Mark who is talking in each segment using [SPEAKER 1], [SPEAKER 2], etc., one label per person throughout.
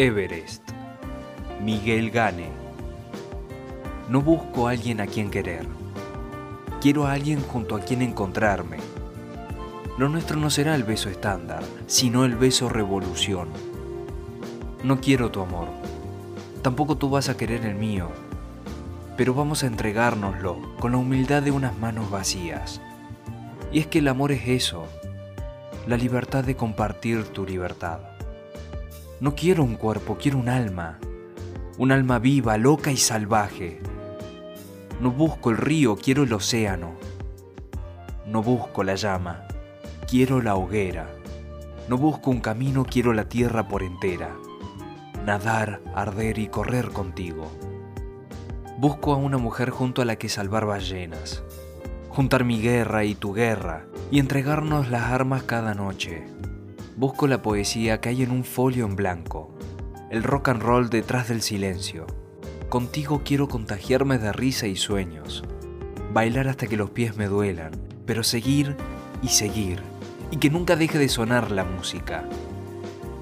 [SPEAKER 1] Everest. Miguel Gane. No busco a alguien a quien querer. Quiero a alguien junto a quien encontrarme. Lo nuestro no será el beso estándar, sino el beso revolución. No quiero tu amor. Tampoco tú vas a querer el mío. Pero vamos a entregárnoslo con la humildad de unas manos vacías. Y es que el amor es eso, la libertad de compartir tu libertad. No quiero un cuerpo, quiero un alma, un alma viva, loca y salvaje. No busco el río, quiero el océano. No busco la llama, quiero la hoguera. No busco un camino, quiero la tierra por entera. Nadar, arder y correr contigo. Busco a una mujer junto a la que salvar ballenas. Juntar mi guerra y tu guerra y entregarnos las armas cada noche busco la poesía que hay en un folio en blanco, el rock and roll detrás del silencio. Contigo quiero contagiarme de risa y sueños, bailar hasta que los pies me duelan, pero seguir y seguir, y que nunca deje de sonar la música.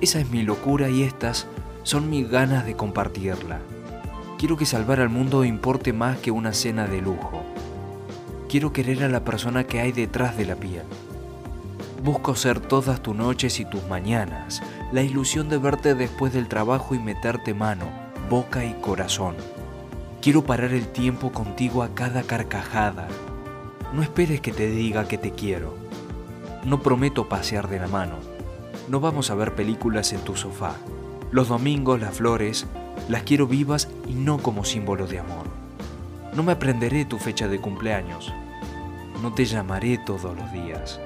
[SPEAKER 1] Esa es mi locura y estas son mis ganas de compartirla. Quiero que salvar al mundo importe más que una cena de lujo. Quiero querer a la persona que hay detrás de la piel Busco ser todas tus noches y tus mañanas, la ilusión de verte después del trabajo y meterte mano, boca y corazón. Quiero parar el tiempo contigo a cada carcajada. No esperes que te diga que te quiero. No prometo pasear de la mano. No vamos a ver películas en tu sofá. Los domingos las flores las quiero vivas y no como símbolo de amor. No me aprenderé tu fecha de cumpleaños. No te llamaré todos los días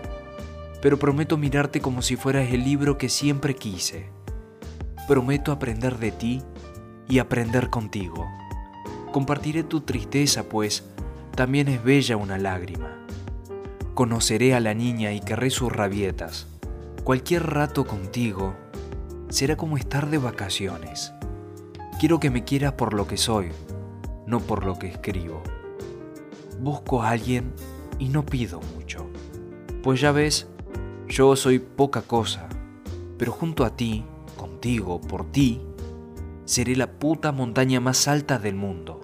[SPEAKER 1] pero prometo mirarte como si fueras el libro que siempre quise. Prometo aprender de ti y aprender contigo. Compartiré tu tristeza, pues también es bella una lágrima. Conoceré a la niña y querré sus rabietas. Cualquier rato contigo será como estar de vacaciones. Quiero que me quieras por lo que soy, no por lo que escribo. Busco a alguien y no pido mucho. Pues ya ves, yo soy poca cosa, pero junto a ti, contigo, por ti, seré la puta montaña más alta del mundo.